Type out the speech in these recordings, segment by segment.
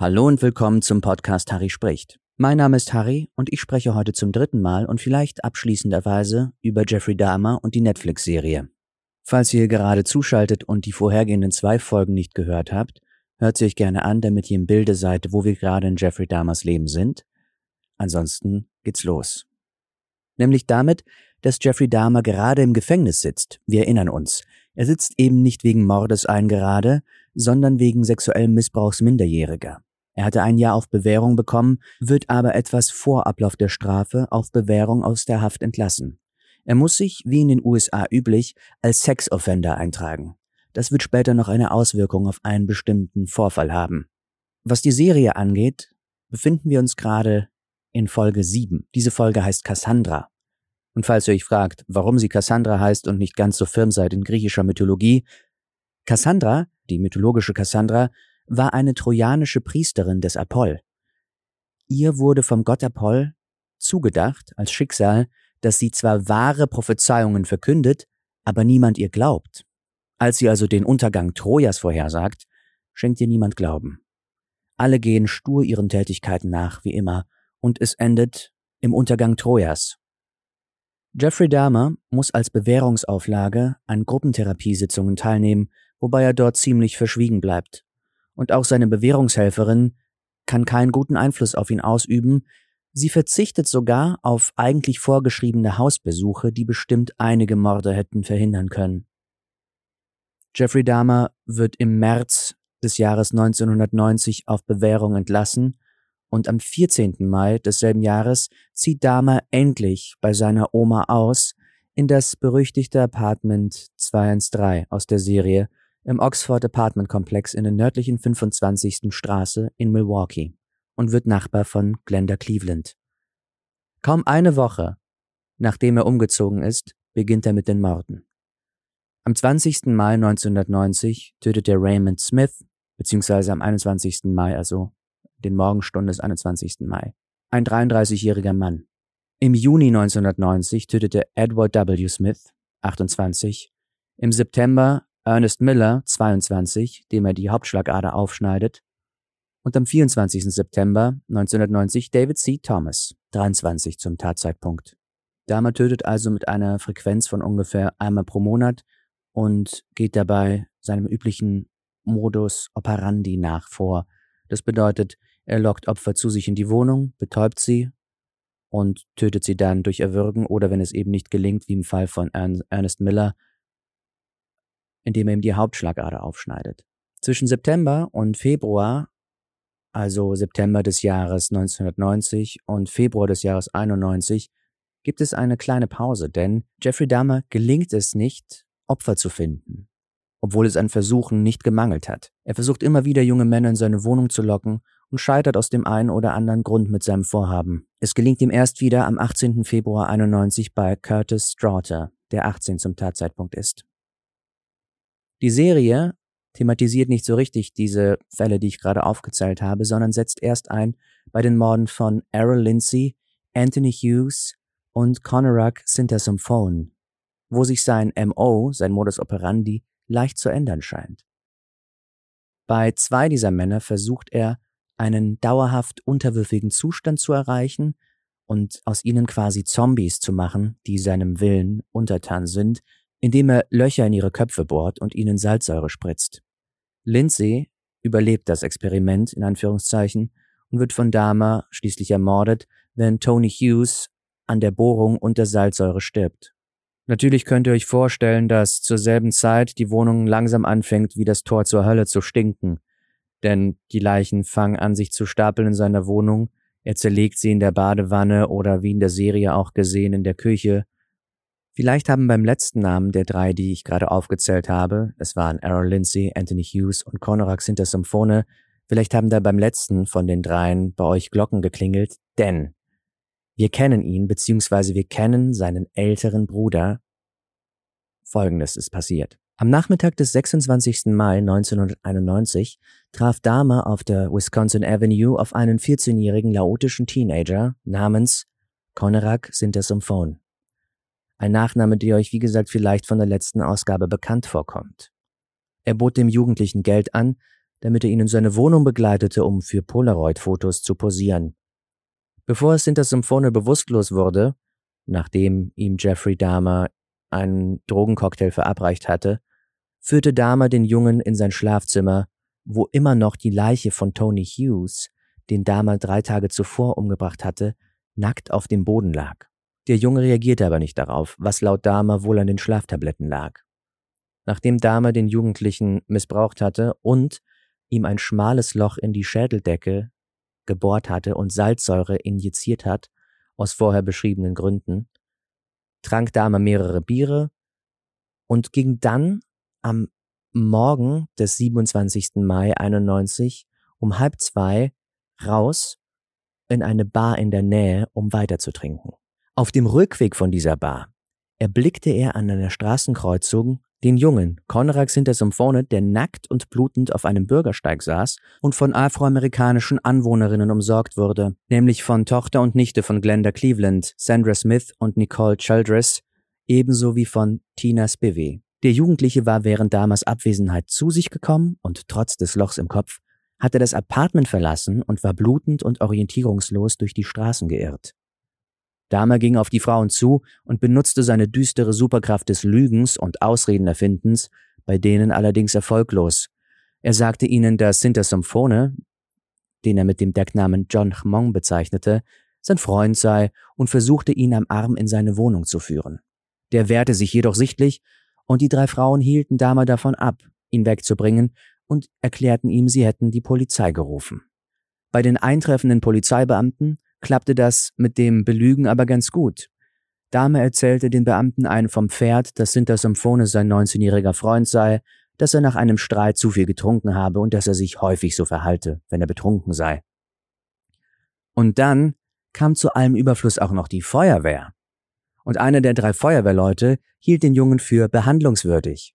Hallo und willkommen zum Podcast Harry spricht. Mein Name ist Harry und ich spreche heute zum dritten Mal und vielleicht abschließenderweise über Jeffrey Dahmer und die Netflix-Serie. Falls ihr gerade zuschaltet und die vorhergehenden zwei Folgen nicht gehört habt, hört sie euch gerne an, damit ihr im Bilde seid, wo wir gerade in Jeffrey Dahmers Leben sind. Ansonsten geht's los. Nämlich damit, dass Jeffrey Dahmer gerade im Gefängnis sitzt. Wir erinnern uns. Er sitzt eben nicht wegen Mordes ein gerade, sondern wegen sexuellem Missbrauchs Minderjähriger. Er hatte ein Jahr auf Bewährung bekommen, wird aber etwas vor Ablauf der Strafe auf Bewährung aus der Haft entlassen. Er muss sich, wie in den USA üblich, als Sexoffender eintragen. Das wird später noch eine Auswirkung auf einen bestimmten Vorfall haben. Was die Serie angeht, befinden wir uns gerade in Folge 7. Diese Folge heißt Cassandra. Und falls ihr euch fragt, warum sie Cassandra heißt und nicht ganz so firm seid in griechischer Mythologie, Cassandra, die mythologische Cassandra, war eine trojanische Priesterin des Apoll. Ihr wurde vom Gott Apoll zugedacht als Schicksal, dass sie zwar wahre Prophezeiungen verkündet, aber niemand ihr glaubt. Als sie also den Untergang Trojas vorhersagt, schenkt ihr niemand Glauben. Alle gehen stur ihren Tätigkeiten nach, wie immer, und es endet im Untergang Trojas. Jeffrey Dahmer muss als Bewährungsauflage an Gruppentherapiesitzungen teilnehmen, wobei er dort ziemlich verschwiegen bleibt und auch seine Bewährungshelferin kann keinen guten Einfluss auf ihn ausüben, sie verzichtet sogar auf eigentlich vorgeschriebene Hausbesuche, die bestimmt einige Morde hätten verhindern können. Jeffrey Dahmer wird im März des Jahres 1990 auf Bewährung entlassen und am 14. Mai desselben Jahres zieht Dahmer endlich bei seiner Oma aus in das berüchtigte Apartment 213 aus der Serie im Oxford Apartment Komplex in der nördlichen 25. Straße in Milwaukee und wird Nachbar von Glenda Cleveland. Kaum eine Woche, nachdem er umgezogen ist, beginnt er mit den Morden. Am 20. Mai 1990 tötet er Raymond Smith, beziehungsweise am 21. Mai, also den Morgenstunden des 21. Mai, ein 33-jähriger Mann. Im Juni 1990 tötete Edward W. Smith, 28, im September Ernest Miller, 22, dem er die Hauptschlagader aufschneidet, und am 24. September 1990 David C. Thomas, 23 zum Tatzeitpunkt. Dahmer tötet also mit einer Frequenz von ungefähr einmal pro Monat und geht dabei seinem üblichen Modus operandi nach vor. Das bedeutet, er lockt Opfer zu sich in die Wohnung, betäubt sie und tötet sie dann durch Erwürgen oder wenn es eben nicht gelingt, wie im Fall von Ernest Miller, indem er ihm die Hauptschlagader aufschneidet. Zwischen September und Februar, also September des Jahres 1990 und Februar des Jahres 91, gibt es eine kleine Pause, denn Jeffrey Dahmer gelingt es nicht, Opfer zu finden, obwohl es an Versuchen nicht gemangelt hat. Er versucht immer wieder junge Männer in seine Wohnung zu locken und scheitert aus dem einen oder anderen Grund mit seinem Vorhaben. Es gelingt ihm erst wieder am 18. Februar 91 bei Curtis Straughter, der 18 zum Tatzeitpunkt ist. Die Serie thematisiert nicht so richtig diese Fälle, die ich gerade aufgezählt habe, sondern setzt erst ein bei den Morden von Errol Lindsay, Anthony Hughes und Conorak Sintasomphone, wo sich sein MO, sein Modus operandi, leicht zu ändern scheint. Bei zwei dieser Männer versucht er, einen dauerhaft unterwürfigen Zustand zu erreichen und aus ihnen quasi Zombies zu machen, die seinem Willen untertan sind, indem er Löcher in ihre Köpfe bohrt und ihnen Salzsäure spritzt. Lindsay überlebt das Experiment in Anführungszeichen und wird von Dahmer schließlich ermordet, wenn Tony Hughes an der Bohrung unter Salzsäure stirbt. Natürlich könnt ihr euch vorstellen, dass zur selben Zeit die Wohnung langsam anfängt, wie das Tor zur Hölle zu stinken. Denn die Leichen fangen an, sich zu stapeln in seiner Wohnung, er zerlegt sie in der Badewanne oder wie in der Serie auch gesehen in der Küche Vielleicht haben beim letzten Namen der drei, die ich gerade aufgezählt habe, es waren Errol Lindsay, Anthony Hughes und Conorak Sintersymphone, vielleicht haben da beim letzten von den dreien bei euch Glocken geklingelt, denn wir kennen ihn, beziehungsweise wir kennen seinen älteren Bruder. Folgendes ist passiert. Am Nachmittag des 26. Mai 1991 traf Dahmer auf der Wisconsin Avenue auf einen 14-jährigen laotischen Teenager namens Conorak Sintersymphone. Ein Nachname, der euch wie gesagt vielleicht von der letzten Ausgabe bekannt vorkommt. Er bot dem Jugendlichen Geld an, damit er ihn in seine Wohnung begleitete, um für Polaroid-Fotos zu posieren. Bevor Sinter Symphone bewusstlos wurde, nachdem ihm Jeffrey Dahmer einen Drogencocktail verabreicht hatte, führte Dahmer den Jungen in sein Schlafzimmer, wo immer noch die Leiche von Tony Hughes, den Dahmer drei Tage zuvor umgebracht hatte, nackt auf dem Boden lag. Der Junge reagierte aber nicht darauf, was laut Dahmer wohl an den Schlaftabletten lag. Nachdem Dahmer den Jugendlichen missbraucht hatte und ihm ein schmales Loch in die Schädeldecke gebohrt hatte und Salzsäure injiziert hat, aus vorher beschriebenen Gründen, trank Dahmer mehrere Biere und ging dann am Morgen des 27. Mai 91 um halb zwei raus in eine Bar in der Nähe, um weiterzutrinken. Auf dem Rückweg von dieser Bar erblickte er an einer Straßenkreuzung den Jungen, Konrad Sintersymphone, der nackt und blutend auf einem Bürgersteig saß und von afroamerikanischen Anwohnerinnen umsorgt wurde, nämlich von Tochter und Nichte von Glenda Cleveland, Sandra Smith und Nicole Childress, ebenso wie von Tina Spivey. Der Jugendliche war während Damas Abwesenheit zu sich gekommen und trotz des Lochs im Kopf hatte das Apartment verlassen und war blutend und orientierungslos durch die Straßen geirrt. Dahmer ging auf die Frauen zu und benutzte seine düstere Superkraft des Lügens und Ausredenerfindens, bei denen allerdings erfolglos. Er sagte ihnen, dass Sintersymphone, den er mit dem Decknamen John Chmong bezeichnete, sein Freund sei und versuchte ihn am Arm in seine Wohnung zu führen. Der wehrte sich jedoch sichtlich, und die drei Frauen hielten Dahmer davon ab, ihn wegzubringen und erklärten ihm, sie hätten die Polizei gerufen. Bei den eintreffenden Polizeibeamten klappte das mit dem Belügen aber ganz gut. Dame erzählte den Beamten einen vom Pferd, dass Sinter Symphone sein 19-jähriger Freund sei, dass er nach einem Streit zu viel getrunken habe und dass er sich häufig so verhalte, wenn er betrunken sei. Und dann kam zu allem Überfluss auch noch die Feuerwehr. Und einer der drei Feuerwehrleute hielt den Jungen für behandlungswürdig.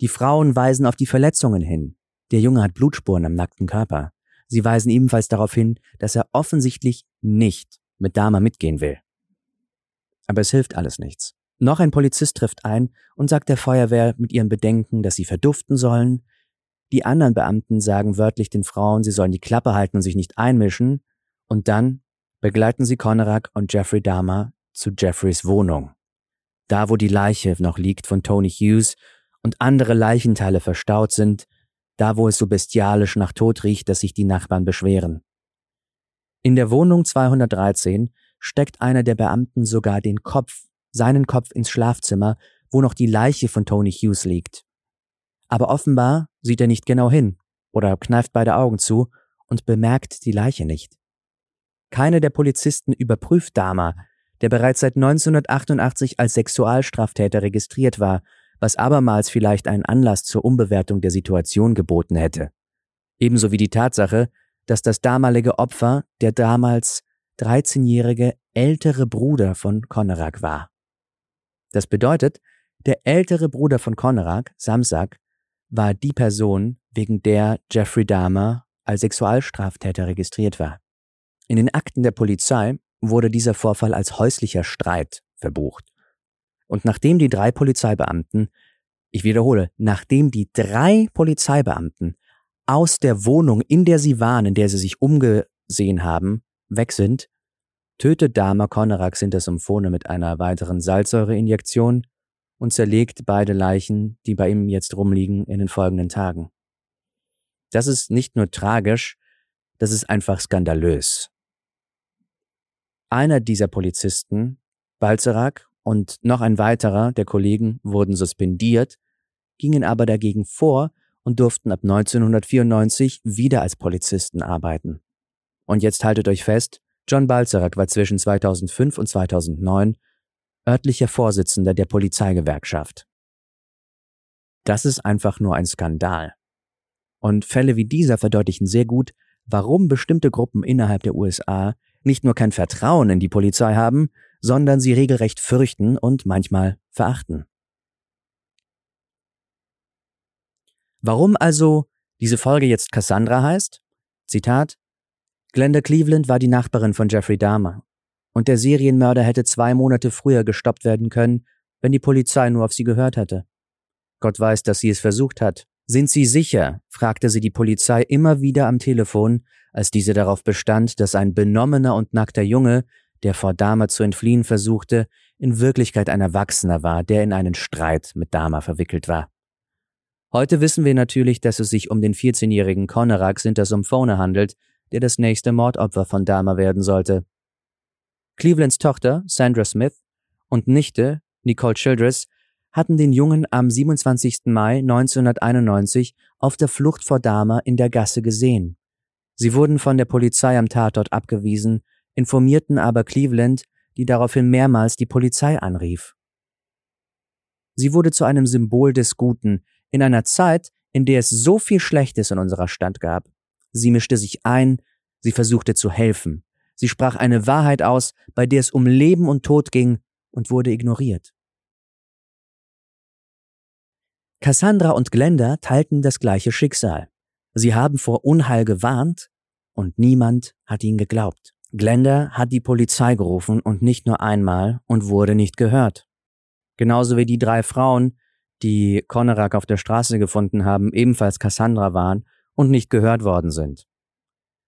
Die Frauen weisen auf die Verletzungen hin. Der Junge hat Blutspuren am nackten Körper. Sie weisen ebenfalls darauf hin, dass er offensichtlich nicht mit Dama mitgehen will. Aber es hilft alles nichts. Noch ein Polizist trifft ein und sagt der Feuerwehr mit ihren Bedenken, dass sie verduften sollen. Die anderen Beamten sagen wörtlich den Frauen, sie sollen die Klappe halten und sich nicht einmischen. Und dann begleiten sie Konerak und Jeffrey Dahmer zu Jeffreys Wohnung. Da, wo die Leiche noch liegt von Tony Hughes und andere Leichenteile verstaut sind, da wo es so bestialisch nach Tod riecht, dass sich die Nachbarn beschweren. In der Wohnung 213 steckt einer der Beamten sogar den Kopf, seinen Kopf ins Schlafzimmer, wo noch die Leiche von Tony Hughes liegt. Aber offenbar sieht er nicht genau hin oder kneift beide Augen zu und bemerkt die Leiche nicht. Keine der Polizisten überprüft Dahmer, der bereits seit 1988 als Sexualstraftäter registriert war was abermals vielleicht einen Anlass zur Umbewertung der Situation geboten hätte. Ebenso wie die Tatsache, dass das damalige Opfer der damals 13-jährige ältere Bruder von Konerak war. Das bedeutet, der ältere Bruder von Konerak, Samsak, war die Person, wegen der Jeffrey Dahmer als Sexualstraftäter registriert war. In den Akten der Polizei wurde dieser Vorfall als häuslicher Streit verbucht. Und nachdem die drei Polizeibeamten, ich wiederhole, nachdem die drei Polizeibeamten aus der Wohnung, in der sie waren, in der sie sich umgesehen haben, weg sind, tötet Dama Konerak Sintersymphone mit einer weiteren Salzsäureinjektion und zerlegt beide Leichen, die bei ihm jetzt rumliegen, in den folgenden Tagen. Das ist nicht nur tragisch, das ist einfach skandalös. Einer dieser Polizisten, Balzerak und noch ein weiterer der Kollegen wurden suspendiert, gingen aber dagegen vor und durften ab 1994 wieder als Polizisten arbeiten. Und jetzt haltet euch fest, John Balzerak war zwischen 2005 und 2009 örtlicher Vorsitzender der Polizeigewerkschaft. Das ist einfach nur ein Skandal. Und Fälle wie dieser verdeutlichen sehr gut, warum bestimmte Gruppen innerhalb der USA nicht nur kein Vertrauen in die Polizei haben, sondern sie regelrecht fürchten und manchmal verachten. Warum also diese Folge jetzt Cassandra heißt? Zitat Glenda Cleveland war die Nachbarin von Jeffrey Dahmer, und der Serienmörder hätte zwei Monate früher gestoppt werden können, wenn die Polizei nur auf sie gehört hätte. Gott weiß, dass sie es versucht hat, Sind Sie sicher? fragte sie die Polizei immer wieder am Telefon, als diese darauf bestand, dass ein benommener und nackter Junge, der vor Dama zu entfliehen versuchte, in Wirklichkeit ein Erwachsener war, der in einen Streit mit Dama verwickelt war. Heute wissen wir natürlich, dass es sich um den 14-jährigen Konerak Sintersumphone handelt, der das nächste Mordopfer von Dama werden sollte. Clevelands Tochter, Sandra Smith, und Nichte, Nicole Childress, hatten den Jungen am 27. Mai 1991 auf der Flucht vor Dama in der Gasse gesehen. Sie wurden von der Polizei am Tatort abgewiesen, informierten aber Cleveland, die daraufhin mehrmals die Polizei anrief. Sie wurde zu einem Symbol des Guten in einer Zeit, in der es so viel Schlechtes in unserer Stadt gab. Sie mischte sich ein, sie versuchte zu helfen, sie sprach eine Wahrheit aus, bei der es um Leben und Tod ging und wurde ignoriert. Cassandra und Glenda teilten das gleiche Schicksal. Sie haben vor Unheil gewarnt und niemand hat ihnen geglaubt. Glenda hat die Polizei gerufen und nicht nur einmal und wurde nicht gehört. Genauso wie die drei Frauen, die Konerak auf der Straße gefunden haben, ebenfalls Cassandra waren und nicht gehört worden sind.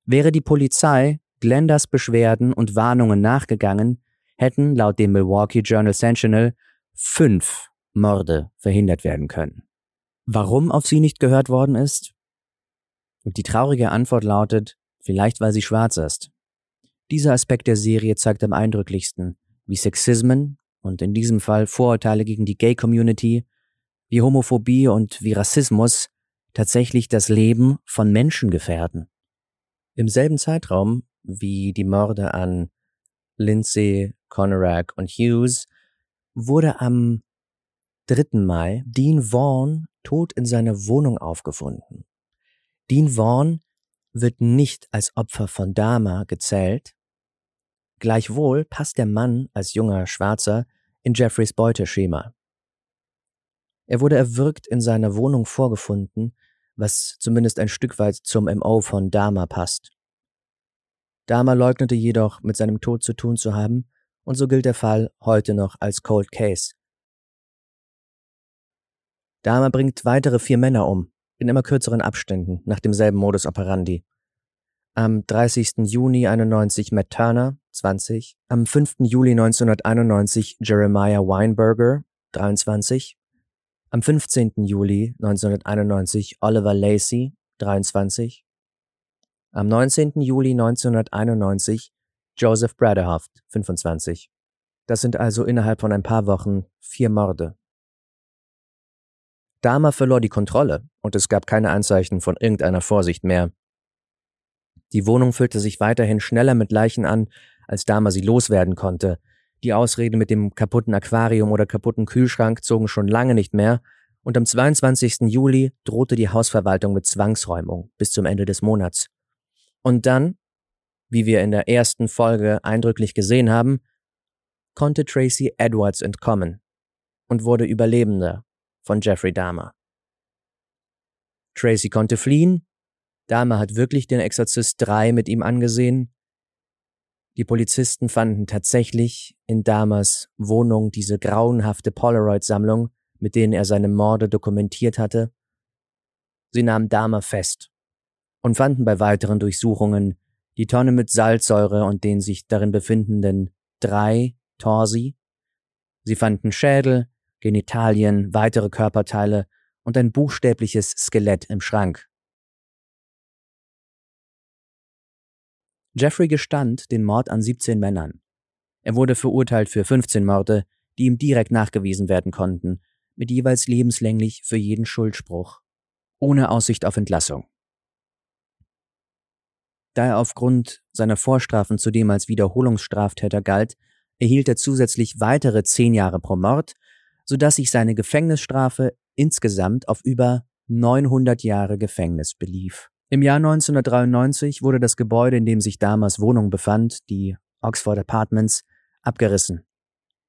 Wäre die Polizei Glendas Beschwerden und Warnungen nachgegangen, hätten laut dem Milwaukee Journal Sentinel fünf Morde verhindert werden können. Warum auf sie nicht gehört worden ist? Und die traurige Antwort lautet, vielleicht weil sie schwarz ist. Dieser Aspekt der Serie zeigt am eindrücklichsten, wie Sexismen und in diesem Fall Vorurteile gegen die Gay-Community, wie Homophobie und wie Rassismus tatsächlich das Leben von Menschen gefährden. Im selben Zeitraum wie die Morde an Lindsay, Conorak und Hughes wurde am 3. Mai Dean Vaughn tot in seiner Wohnung aufgefunden. Dean Vaughn wird nicht als Opfer von Dama gezählt. Gleichwohl passt der Mann als junger Schwarzer in Jeffreys Beuteschema. Er wurde erwürgt in seiner Wohnung vorgefunden, was zumindest ein Stück weit zum MO von Dama passt. Dama leugnete jedoch, mit seinem Tod zu tun zu haben, und so gilt der Fall heute noch als Cold Case. Dahmer bringt weitere vier Männer um, in immer kürzeren Abständen, nach demselben Modus operandi. Am 30. Juni 91 Matt Turner, 20. Am 5. Juli 1991 Jeremiah Weinberger, 23. Am 15. Juli 1991 Oliver Lacey, 23. Am 19. Juli 1991 Joseph Braderhoft, 25. Das sind also innerhalb von ein paar Wochen vier Morde. Dahmer verlor die Kontrolle und es gab keine Anzeichen von irgendeiner Vorsicht mehr. Die Wohnung füllte sich weiterhin schneller mit Leichen an, als Dahmer sie loswerden konnte. Die Ausrede mit dem kaputten Aquarium oder kaputten Kühlschrank zogen schon lange nicht mehr und am 22. Juli drohte die Hausverwaltung mit Zwangsräumung bis zum Ende des Monats. Und dann, wie wir in der ersten Folge eindrücklich gesehen haben, konnte Tracy Edwards entkommen und wurde Überlebender von Jeffrey Dahmer. Tracy konnte fliehen. Dahmer hat wirklich den Exorzist 3 mit ihm angesehen. Die Polizisten fanden tatsächlich in Dahmers Wohnung diese grauenhafte Polaroid-Sammlung, mit denen er seine Morde dokumentiert hatte. Sie nahmen Dahmer fest und fanden bei weiteren Durchsuchungen die Tonne mit Salzsäure und den sich darin befindenden drei Torsi. Sie fanden Schädel, Genitalien, weitere Körperteile und ein buchstäbliches Skelett im Schrank. Jeffrey gestand den Mord an 17 Männern. Er wurde verurteilt für 15 Morde, die ihm direkt nachgewiesen werden konnten, mit jeweils lebenslänglich für jeden Schuldspruch, ohne Aussicht auf Entlassung. Da er aufgrund seiner Vorstrafen zudem als Wiederholungsstraftäter galt, erhielt er zusätzlich weitere zehn Jahre pro Mord sodass sich seine Gefängnisstrafe insgesamt auf über 900 Jahre Gefängnis belief. Im Jahr 1993 wurde das Gebäude, in dem sich damals Wohnung befand, die Oxford Apartments, abgerissen.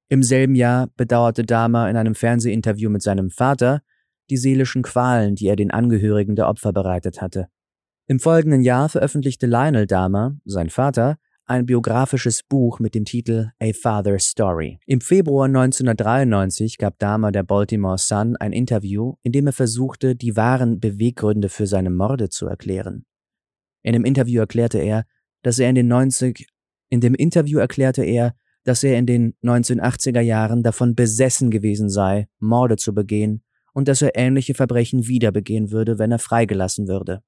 Im selben Jahr bedauerte Dahmer in einem Fernsehinterview mit seinem Vater die seelischen Qualen, die er den Angehörigen der Opfer bereitet hatte. Im folgenden Jahr veröffentlichte Lionel Dahmer, sein Vater, ein biografisches Buch mit dem Titel A Father's Story. Im Februar 1993 gab Dahmer der Baltimore Sun ein Interview, in dem er versuchte, die wahren Beweggründe für seine Morde zu erklären. In dem Interview erklärte er, dass er in den 90 in dem Interview erklärte er, dass er in den 1980er Jahren davon besessen gewesen sei, Morde zu begehen und dass er ähnliche Verbrechen wieder begehen würde, wenn er freigelassen würde.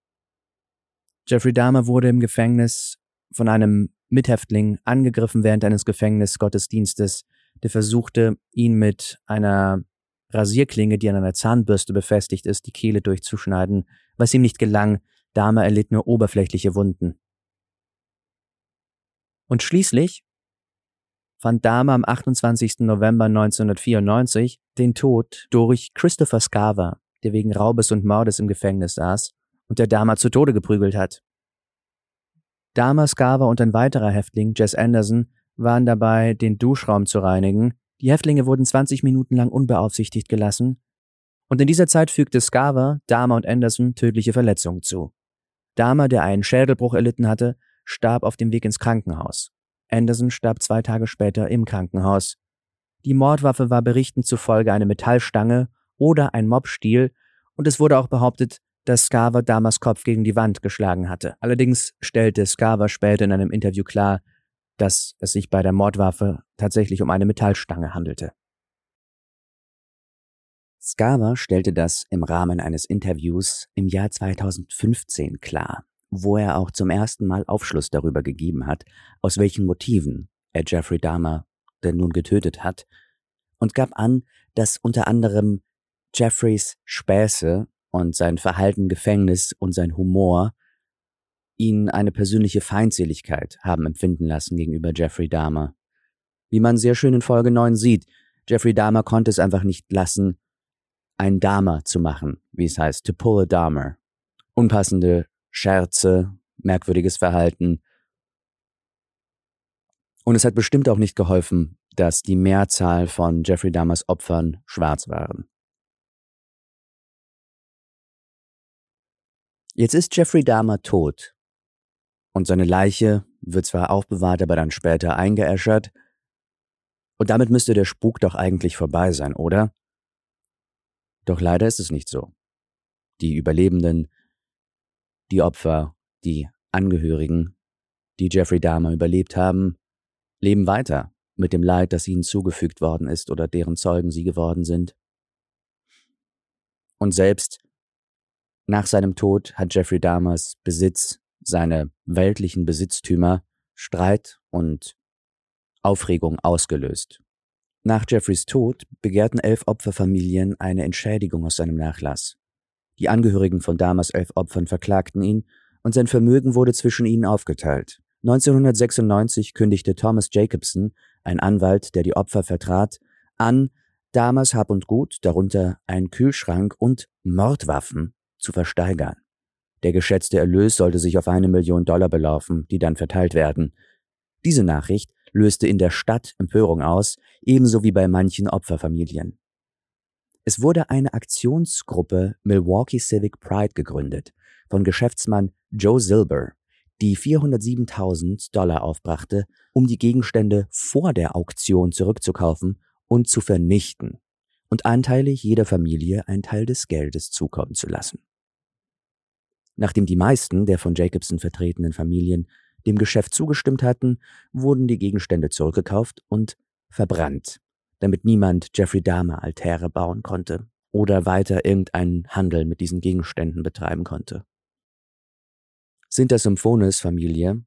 Jeffrey Dahmer wurde im Gefängnis von einem Mithäftling angegriffen während eines Gefängnisgottesdienstes, der versuchte, ihn mit einer Rasierklinge, die an einer Zahnbürste befestigt ist, die Kehle durchzuschneiden, was ihm nicht gelang, Dahmer erlitt nur oberflächliche Wunden. Und schließlich fand Dahmer am 28. November 1994 den Tod durch Christopher Scarver, der wegen Raubes und Mordes im Gefängnis saß und der Dahmer zu Tode geprügelt hat. Dahmer, Scarver und ein weiterer Häftling, Jess Anderson, waren dabei, den Duschraum zu reinigen. Die Häftlinge wurden 20 Minuten lang unbeaufsichtigt gelassen. Und in dieser Zeit fügte Scarver, Dahmer und Anderson tödliche Verletzungen zu. Dahmer, der einen Schädelbruch erlitten hatte, starb auf dem Weg ins Krankenhaus. Anderson starb zwei Tage später im Krankenhaus. Die Mordwaffe war Berichten zufolge eine Metallstange oder ein Mobstiel, und es wurde auch behauptet, dass Scarver Damas Kopf gegen die Wand geschlagen hatte. Allerdings stellte Scarver später in einem Interview klar, dass es sich bei der Mordwaffe tatsächlich um eine Metallstange handelte. Scarver stellte das im Rahmen eines Interviews im Jahr 2015 klar, wo er auch zum ersten Mal Aufschluss darüber gegeben hat, aus welchen Motiven er Jeffrey Dahmer denn nun getötet hat, und gab an, dass unter anderem Jeffreys Späße und sein Verhalten Gefängnis und sein Humor ihn eine persönliche Feindseligkeit haben empfinden lassen gegenüber Jeffrey Dahmer. Wie man sehr schön in Folge 9 sieht, Jeffrey Dahmer konnte es einfach nicht lassen, ein Dahmer zu machen, wie es heißt, to pull a Dahmer. Unpassende Scherze, merkwürdiges Verhalten. Und es hat bestimmt auch nicht geholfen, dass die Mehrzahl von Jeffrey Dahmers Opfern schwarz waren. Jetzt ist Jeffrey Dahmer tot. Und seine Leiche wird zwar aufbewahrt, aber dann später eingeäschert. Und damit müsste der Spuk doch eigentlich vorbei sein, oder? Doch leider ist es nicht so. Die Überlebenden, die Opfer, die Angehörigen, die Jeffrey Dahmer überlebt haben, leben weiter mit dem Leid, das ihnen zugefügt worden ist oder deren Zeugen sie geworden sind. Und selbst nach seinem Tod hat Jeffrey Dahmers Besitz, seine weltlichen Besitztümer, Streit und Aufregung ausgelöst. Nach Jeffreys Tod begehrten elf Opferfamilien eine Entschädigung aus seinem Nachlass. Die Angehörigen von Dahmers elf Opfern verklagten ihn und sein Vermögen wurde zwischen ihnen aufgeteilt. 1996 kündigte Thomas Jacobson, ein Anwalt, der die Opfer vertrat, an, Dahmers Hab und Gut, darunter ein Kühlschrank und Mordwaffen, zu versteigern. Der geschätzte Erlös sollte sich auf eine Million Dollar belaufen, die dann verteilt werden. Diese Nachricht löste in der Stadt Empörung aus, ebenso wie bei manchen Opferfamilien. Es wurde eine Aktionsgruppe Milwaukee Civic Pride gegründet von Geschäftsmann Joe Silber, die 407.000 Dollar aufbrachte, um die Gegenstände vor der Auktion zurückzukaufen und zu vernichten und anteilig jeder Familie einen Teil des Geldes zukommen zu lassen. Nachdem die meisten der von Jacobson vertretenen Familien dem Geschäft zugestimmt hatten, wurden die Gegenstände zurückgekauft und verbrannt, damit niemand Jeffrey Dahmer Altäre bauen konnte oder weiter irgendeinen Handel mit diesen Gegenständen betreiben konnte. Sinter Symphones Familie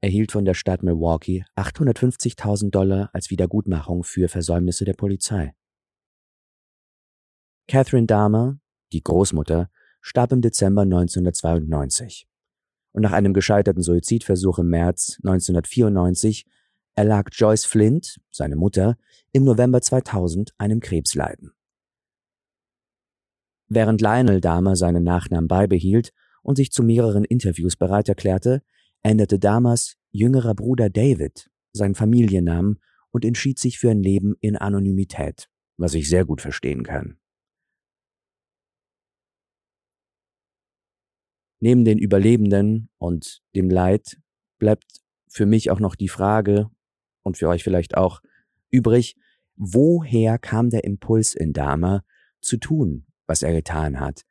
erhielt von der Stadt Milwaukee 850.000 Dollar als Wiedergutmachung für Versäumnisse der Polizei. Catherine Dahmer, die Großmutter, starb im Dezember 1992. Und nach einem gescheiterten Suizidversuch im März 1994 erlag Joyce Flint, seine Mutter, im November 2000 einem Krebsleiden. Während Lionel Dahmer seinen Nachnamen beibehielt und sich zu mehreren Interviews bereit erklärte, änderte Dahmers jüngerer Bruder David seinen Familiennamen und entschied sich für ein Leben in Anonymität, was ich sehr gut verstehen kann. Neben den Überlebenden und dem Leid bleibt für mich auch noch die Frage und für euch vielleicht auch übrig, woher kam der Impuls in Dama zu tun, was er getan hat?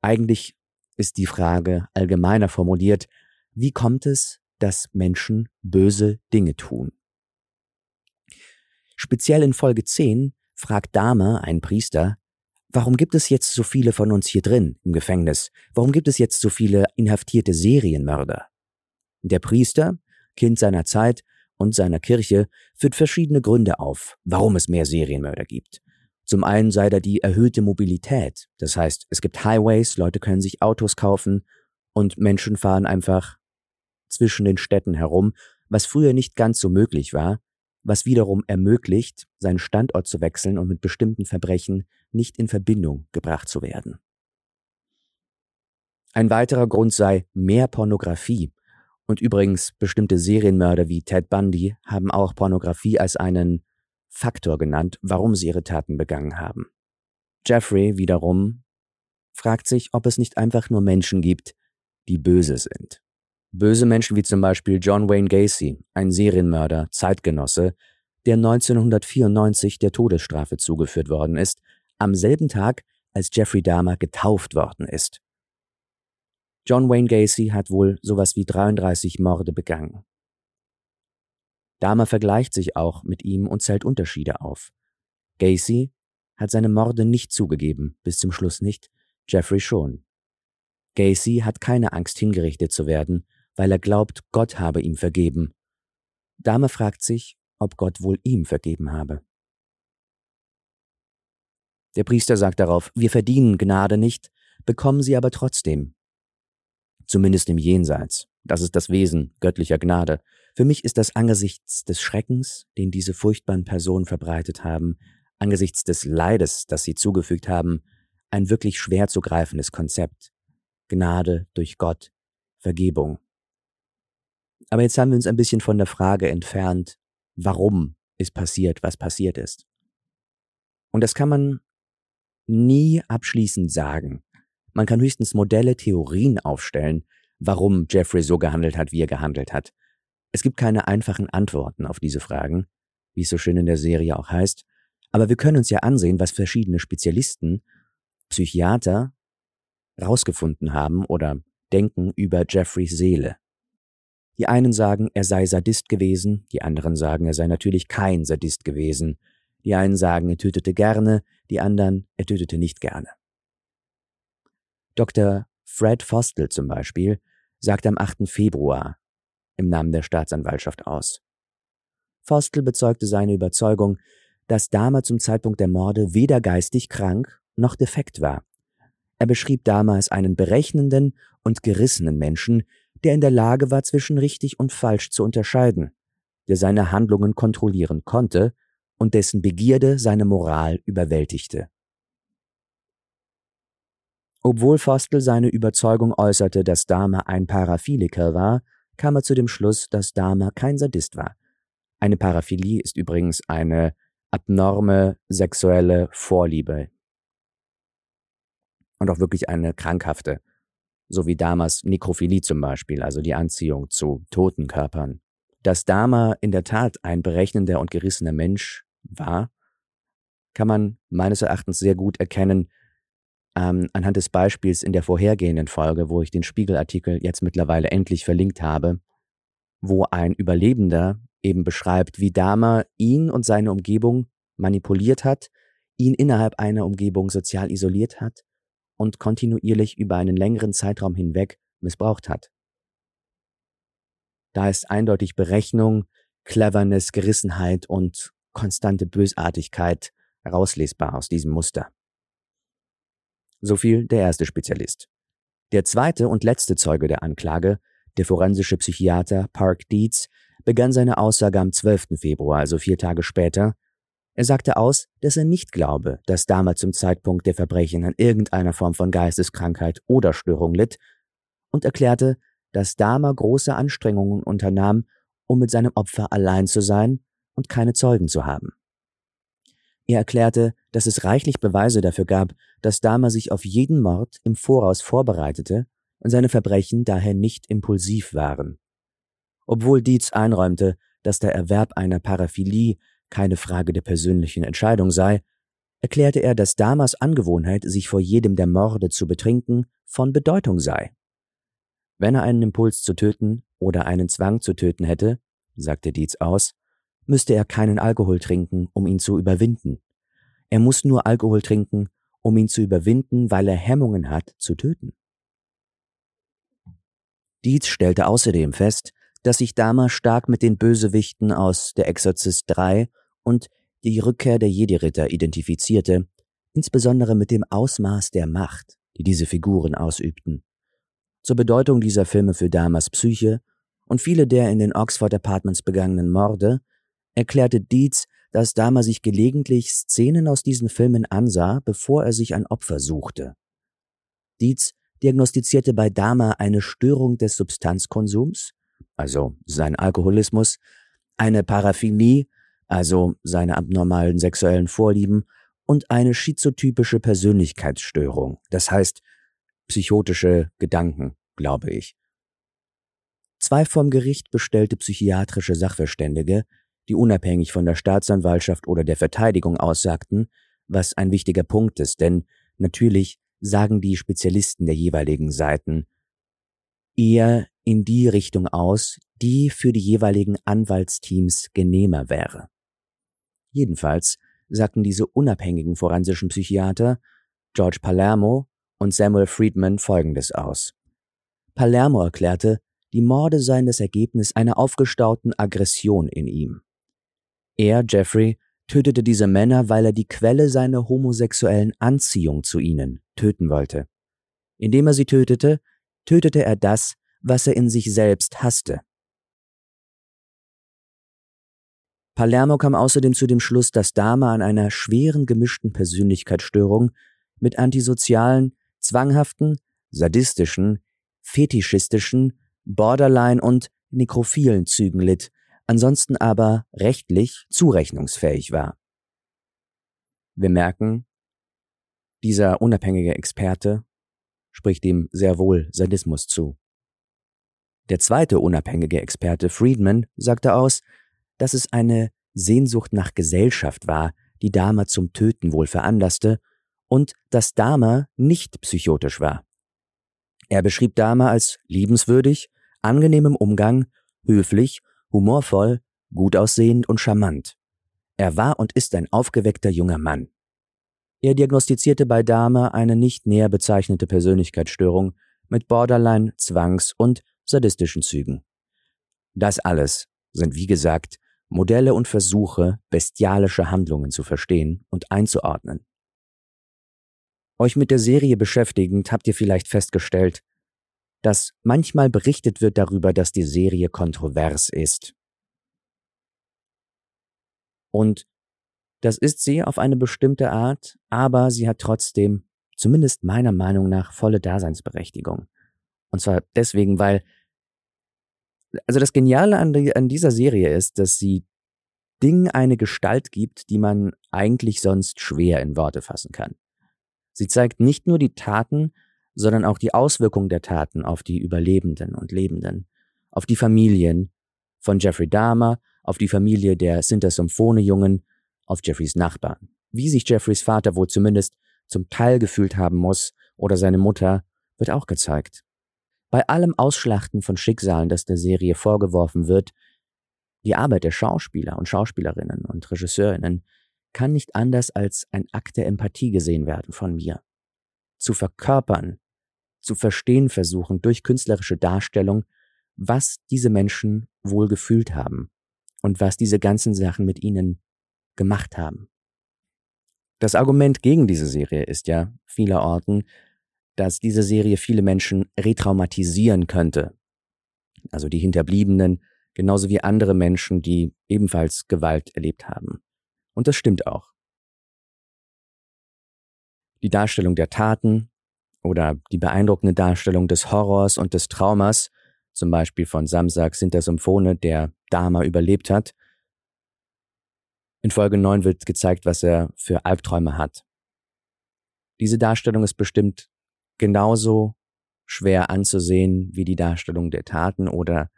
Eigentlich ist die Frage allgemeiner formuliert, wie kommt es, dass Menschen böse Dinge tun? Speziell in Folge 10 fragt Dame, ein Priester, warum gibt es jetzt so viele von uns hier drin im Gefängnis? Warum gibt es jetzt so viele inhaftierte Serienmörder? Der Priester, Kind seiner Zeit und seiner Kirche, führt verschiedene Gründe auf, warum es mehr Serienmörder gibt. Zum einen sei da die erhöhte Mobilität. Das heißt, es gibt Highways, Leute können sich Autos kaufen und Menschen fahren einfach zwischen den Städten herum, was früher nicht ganz so möglich war, was wiederum ermöglicht, seinen Standort zu wechseln und mit bestimmten Verbrechen nicht in Verbindung gebracht zu werden. Ein weiterer Grund sei mehr Pornografie. Und übrigens, bestimmte Serienmörder wie Ted Bundy haben auch Pornografie als einen Faktor genannt, warum sie ihre Taten begangen haben. Jeffrey wiederum fragt sich, ob es nicht einfach nur Menschen gibt, die böse sind. Böse Menschen wie zum Beispiel John Wayne Gacy, ein Serienmörder, Zeitgenosse, der 1994 der Todesstrafe zugeführt worden ist, am selben Tag, als Jeffrey Dahmer getauft worden ist. John Wayne Gacy hat wohl sowas wie 33 Morde begangen. Dahmer vergleicht sich auch mit ihm und zählt Unterschiede auf. Gacy hat seine Morde nicht zugegeben, bis zum Schluss nicht, Jeffrey schon. Gacy hat keine Angst hingerichtet zu werden, weil er glaubt, Gott habe ihm vergeben. Dahmer fragt sich, ob Gott wohl ihm vergeben habe. Der Priester sagt darauf, wir verdienen Gnade nicht, bekommen sie aber trotzdem. Zumindest im Jenseits. Das ist das Wesen göttlicher Gnade. Für mich ist das angesichts des Schreckens, den diese furchtbaren Personen verbreitet haben, angesichts des Leides, das sie zugefügt haben, ein wirklich schwer zu greifendes Konzept. Gnade durch Gott, Vergebung. Aber jetzt haben wir uns ein bisschen von der Frage entfernt, warum ist passiert, was passiert ist. Und das kann man nie abschließend sagen. Man kann höchstens Modelle, Theorien aufstellen, warum Jeffrey so gehandelt hat, wie er gehandelt hat. Es gibt keine einfachen Antworten auf diese Fragen, wie es so schön in der Serie auch heißt, aber wir können uns ja ansehen, was verschiedene Spezialisten, Psychiater rausgefunden haben oder denken über Jeffreys Seele. Die einen sagen, er sei Sadist gewesen, die anderen sagen, er sei natürlich kein Sadist gewesen. Die einen sagen, er tötete gerne, die anderen, er tötete nicht gerne. Dr. Fred Fostel zum Beispiel sagte am 8. Februar im Namen der Staatsanwaltschaft aus. Fostel bezeugte seine Überzeugung, dass Dahmer zum Zeitpunkt der Morde weder geistig krank noch defekt war. Er beschrieb damals einen berechnenden und gerissenen Menschen, der in der Lage war, zwischen richtig und falsch zu unterscheiden, der seine Handlungen kontrollieren konnte und dessen Begierde seine Moral überwältigte. Obwohl Fostel seine Überzeugung äußerte, dass Dahmer ein Paraphiliker war, kam er zu dem Schluss, dass Dahmer kein Sadist war. Eine Paraphilie ist übrigens eine abnorme sexuelle Vorliebe. Und auch wirklich eine krankhafte. So wie damals Nekrophilie zum Beispiel, also die Anziehung zu toten Körpern. Dass Dahmer in der Tat ein berechnender und gerissener Mensch war, kann man meines Erachtens sehr gut erkennen, ähm, anhand des Beispiels in der vorhergehenden Folge, wo ich den Spiegelartikel jetzt mittlerweile endlich verlinkt habe, wo ein Überlebender eben beschreibt, wie Dahmer ihn und seine Umgebung manipuliert hat, ihn innerhalb einer Umgebung sozial isoliert hat und kontinuierlich über einen längeren Zeitraum hinweg missbraucht hat. Da ist eindeutig Berechnung, Cleverness, Gerissenheit und konstante Bösartigkeit herauslesbar aus diesem Muster. So viel der erste Spezialist. Der zweite und letzte Zeuge der Anklage, der forensische Psychiater Park Dietz, begann seine Aussage am 12. Februar, also vier Tage später. Er sagte aus, dass er nicht glaube, dass damals zum Zeitpunkt der Verbrechen an irgendeiner Form von Geisteskrankheit oder Störung litt und erklärte, dass Dahmer große Anstrengungen unternahm, um mit seinem Opfer allein zu sein und keine Zeugen zu haben. Er erklärte, dass es reichlich Beweise dafür gab, dass Dahmer sich auf jeden Mord im Voraus vorbereitete und seine Verbrechen daher nicht impulsiv waren. Obwohl Dietz einräumte, dass der Erwerb einer Paraphilie keine Frage der persönlichen Entscheidung sei, erklärte er, dass Damas Angewohnheit, sich vor jedem der Morde zu betrinken, von Bedeutung sei. Wenn er einen Impuls zu töten oder einen Zwang zu töten hätte, sagte Dietz aus, müsste er keinen Alkohol trinken, um ihn zu überwinden. Er muss nur Alkohol trinken, um ihn zu überwinden, weil er Hemmungen hat, zu töten. Dietz stellte außerdem fest, dass sich Dahmer stark mit den Bösewichten aus Der Exorzist 3 und Die Rückkehr der Jedi-Ritter identifizierte, insbesondere mit dem Ausmaß der Macht, die diese Figuren ausübten. Zur Bedeutung dieser Filme für Dahmers Psyche und viele der in den Oxford Apartments begangenen Morde erklärte Dietz, dass Dahmer sich gelegentlich Szenen aus diesen Filmen ansah, bevor er sich ein Opfer suchte. Dietz diagnostizierte bei Dahmer eine Störung des Substanzkonsums, also sein Alkoholismus, eine Paraphilie, also seine abnormalen sexuellen Vorlieben, und eine schizotypische Persönlichkeitsstörung, das heißt psychotische Gedanken, glaube ich. Zwei vom Gericht bestellte psychiatrische Sachverständige, die unabhängig von der Staatsanwaltschaft oder der Verteidigung aussagten, was ein wichtiger Punkt ist, denn natürlich sagen die Spezialisten der jeweiligen Seiten eher in die Richtung aus, die für die jeweiligen Anwaltsteams genehmer wäre. Jedenfalls sagten diese unabhängigen forensischen Psychiater George Palermo und Samuel Friedman Folgendes aus. Palermo erklärte, die Morde seien das Ergebnis einer aufgestauten Aggression in ihm. Er, Jeffrey, tötete diese Männer, weil er die Quelle seiner homosexuellen Anziehung zu ihnen töten wollte. Indem er sie tötete, tötete er das, was er in sich selbst hasste. Palermo kam außerdem zu dem Schluss, dass Dahmer an einer schweren gemischten Persönlichkeitsstörung mit antisozialen, zwanghaften, sadistischen, fetischistischen, borderline und nekrophilen Zügen litt, ansonsten aber rechtlich zurechnungsfähig war. Wir merken, dieser unabhängige Experte spricht ihm sehr wohl Sadismus zu. Der zweite unabhängige Experte Friedman sagte aus, dass es eine Sehnsucht nach Gesellschaft war, die Dahmer zum Töten wohl veranlasste, und dass Dahmer nicht psychotisch war. Er beschrieb Dahmer als liebenswürdig, angenehmem Umgang, höflich humorvoll, gut aussehend und charmant. Er war und ist ein aufgeweckter junger Mann. Er diagnostizierte bei Dahmer eine nicht näher bezeichnete Persönlichkeitsstörung mit Borderline, Zwangs- und sadistischen Zügen. Das alles sind, wie gesagt, Modelle und Versuche, bestialische Handlungen zu verstehen und einzuordnen. Euch mit der Serie beschäftigend habt ihr vielleicht festgestellt, dass manchmal berichtet wird darüber, dass die Serie kontrovers ist. Und das ist sie auf eine bestimmte Art, aber sie hat trotzdem, zumindest meiner Meinung nach, volle Daseinsberechtigung. Und zwar deswegen, weil, also das Geniale an, die, an dieser Serie ist, dass sie Dingen eine Gestalt gibt, die man eigentlich sonst schwer in Worte fassen kann. Sie zeigt nicht nur die Taten, sondern auch die Auswirkungen der Taten auf die Überlebenden und Lebenden, auf die Familien von Jeffrey Dahmer, auf die Familie der Sintersymphone-Jungen, auf Jeffreys Nachbarn. Wie sich Jeffreys Vater wohl zumindest zum Teil gefühlt haben muss oder seine Mutter, wird auch gezeigt. Bei allem Ausschlachten von Schicksalen, das der Serie vorgeworfen wird, die Arbeit der Schauspieler und Schauspielerinnen und Regisseurinnen kann nicht anders als ein Akt der Empathie gesehen werden von mir. Zu verkörpern, zu verstehen versuchen durch künstlerische Darstellung, was diese Menschen wohl gefühlt haben und was diese ganzen Sachen mit ihnen gemacht haben. Das Argument gegen diese Serie ist ja vielerorten, dass diese Serie viele Menschen retraumatisieren könnte. Also die Hinterbliebenen, genauso wie andere Menschen, die ebenfalls Gewalt erlebt haben. Und das stimmt auch. Die Darstellung der Taten, oder die beeindruckende Darstellung des Horrors und des Traumas, zum Beispiel von Samsak Sintersymphone, der Dama überlebt hat. In Folge 9 wird gezeigt, was er für Albträume hat. Diese Darstellung ist bestimmt genauso schwer anzusehen wie die Darstellung der Taten oder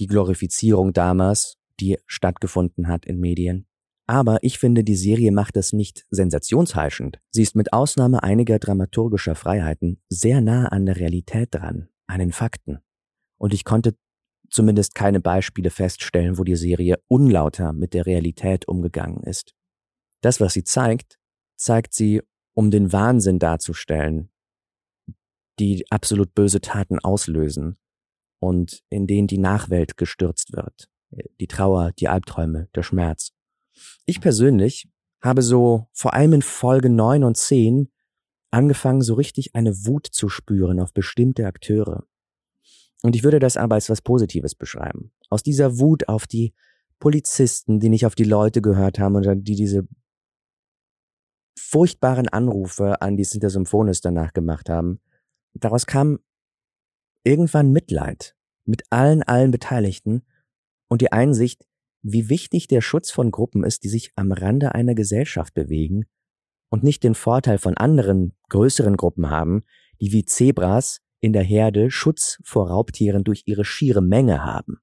die Glorifizierung damals, die stattgefunden hat in Medien. Aber ich finde, die Serie macht das nicht sensationsheischend. Sie ist mit Ausnahme einiger dramaturgischer Freiheiten sehr nah an der Realität dran, an den Fakten. Und ich konnte zumindest keine Beispiele feststellen, wo die Serie unlauter mit der Realität umgegangen ist. Das, was sie zeigt, zeigt sie, um den Wahnsinn darzustellen, die absolut böse Taten auslösen und in denen die Nachwelt gestürzt wird. Die Trauer, die Albträume, der Schmerz. Ich persönlich habe so vor allem in Folge 9 und 10 angefangen, so richtig eine Wut zu spüren auf bestimmte Akteure. Und ich würde das aber als was Positives beschreiben. Aus dieser Wut auf die Polizisten, die nicht auf die Leute gehört haben und die diese furchtbaren Anrufe an die Sintersymphonist danach gemacht haben, daraus kam irgendwann Mitleid mit allen, allen Beteiligten und die Einsicht, wie wichtig der Schutz von Gruppen ist, die sich am Rande einer Gesellschaft bewegen und nicht den Vorteil von anderen, größeren Gruppen haben, die wie Zebras in der Herde Schutz vor Raubtieren durch ihre schiere Menge haben.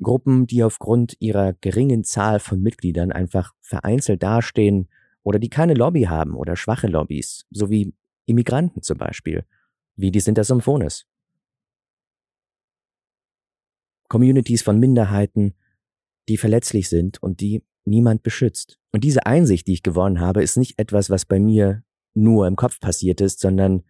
Gruppen, die aufgrund ihrer geringen Zahl von Mitgliedern einfach vereinzelt dastehen oder die keine Lobby haben oder schwache Lobbys, sowie Immigranten zum Beispiel, wie die Sintersymphones. Communities von Minderheiten, die verletzlich sind und die niemand beschützt. Und diese Einsicht, die ich gewonnen habe, ist nicht etwas, was bei mir nur im Kopf passiert ist, sondern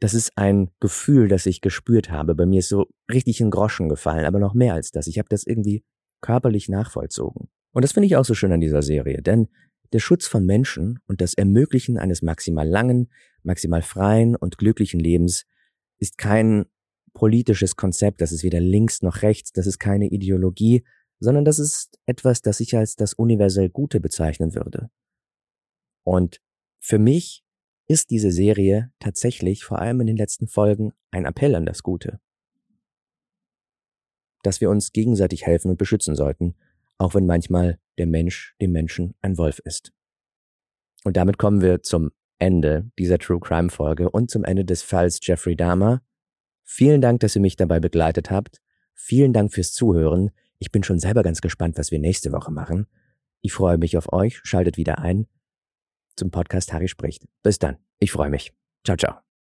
das ist ein Gefühl, das ich gespürt habe. Bei mir ist so richtig ein Groschen gefallen, aber noch mehr als das. Ich habe das irgendwie körperlich nachvollzogen. Und das finde ich auch so schön an dieser Serie, denn der Schutz von Menschen und das Ermöglichen eines maximal langen, maximal freien und glücklichen Lebens ist kein politisches Konzept, das ist weder links noch rechts, das ist keine Ideologie, sondern das ist etwas, das ich als das universell Gute bezeichnen würde. Und für mich ist diese Serie tatsächlich vor allem in den letzten Folgen ein Appell an das Gute. Dass wir uns gegenseitig helfen und beschützen sollten, auch wenn manchmal der Mensch dem Menschen ein Wolf ist. Und damit kommen wir zum Ende dieser True Crime Folge und zum Ende des Falls Jeffrey Dahmer. Vielen Dank, dass ihr mich dabei begleitet habt. Vielen Dank fürs Zuhören. Ich bin schon selber ganz gespannt, was wir nächste Woche machen. Ich freue mich auf euch. Schaltet wieder ein zum Podcast Harry spricht. Bis dann. Ich freue mich. Ciao, ciao.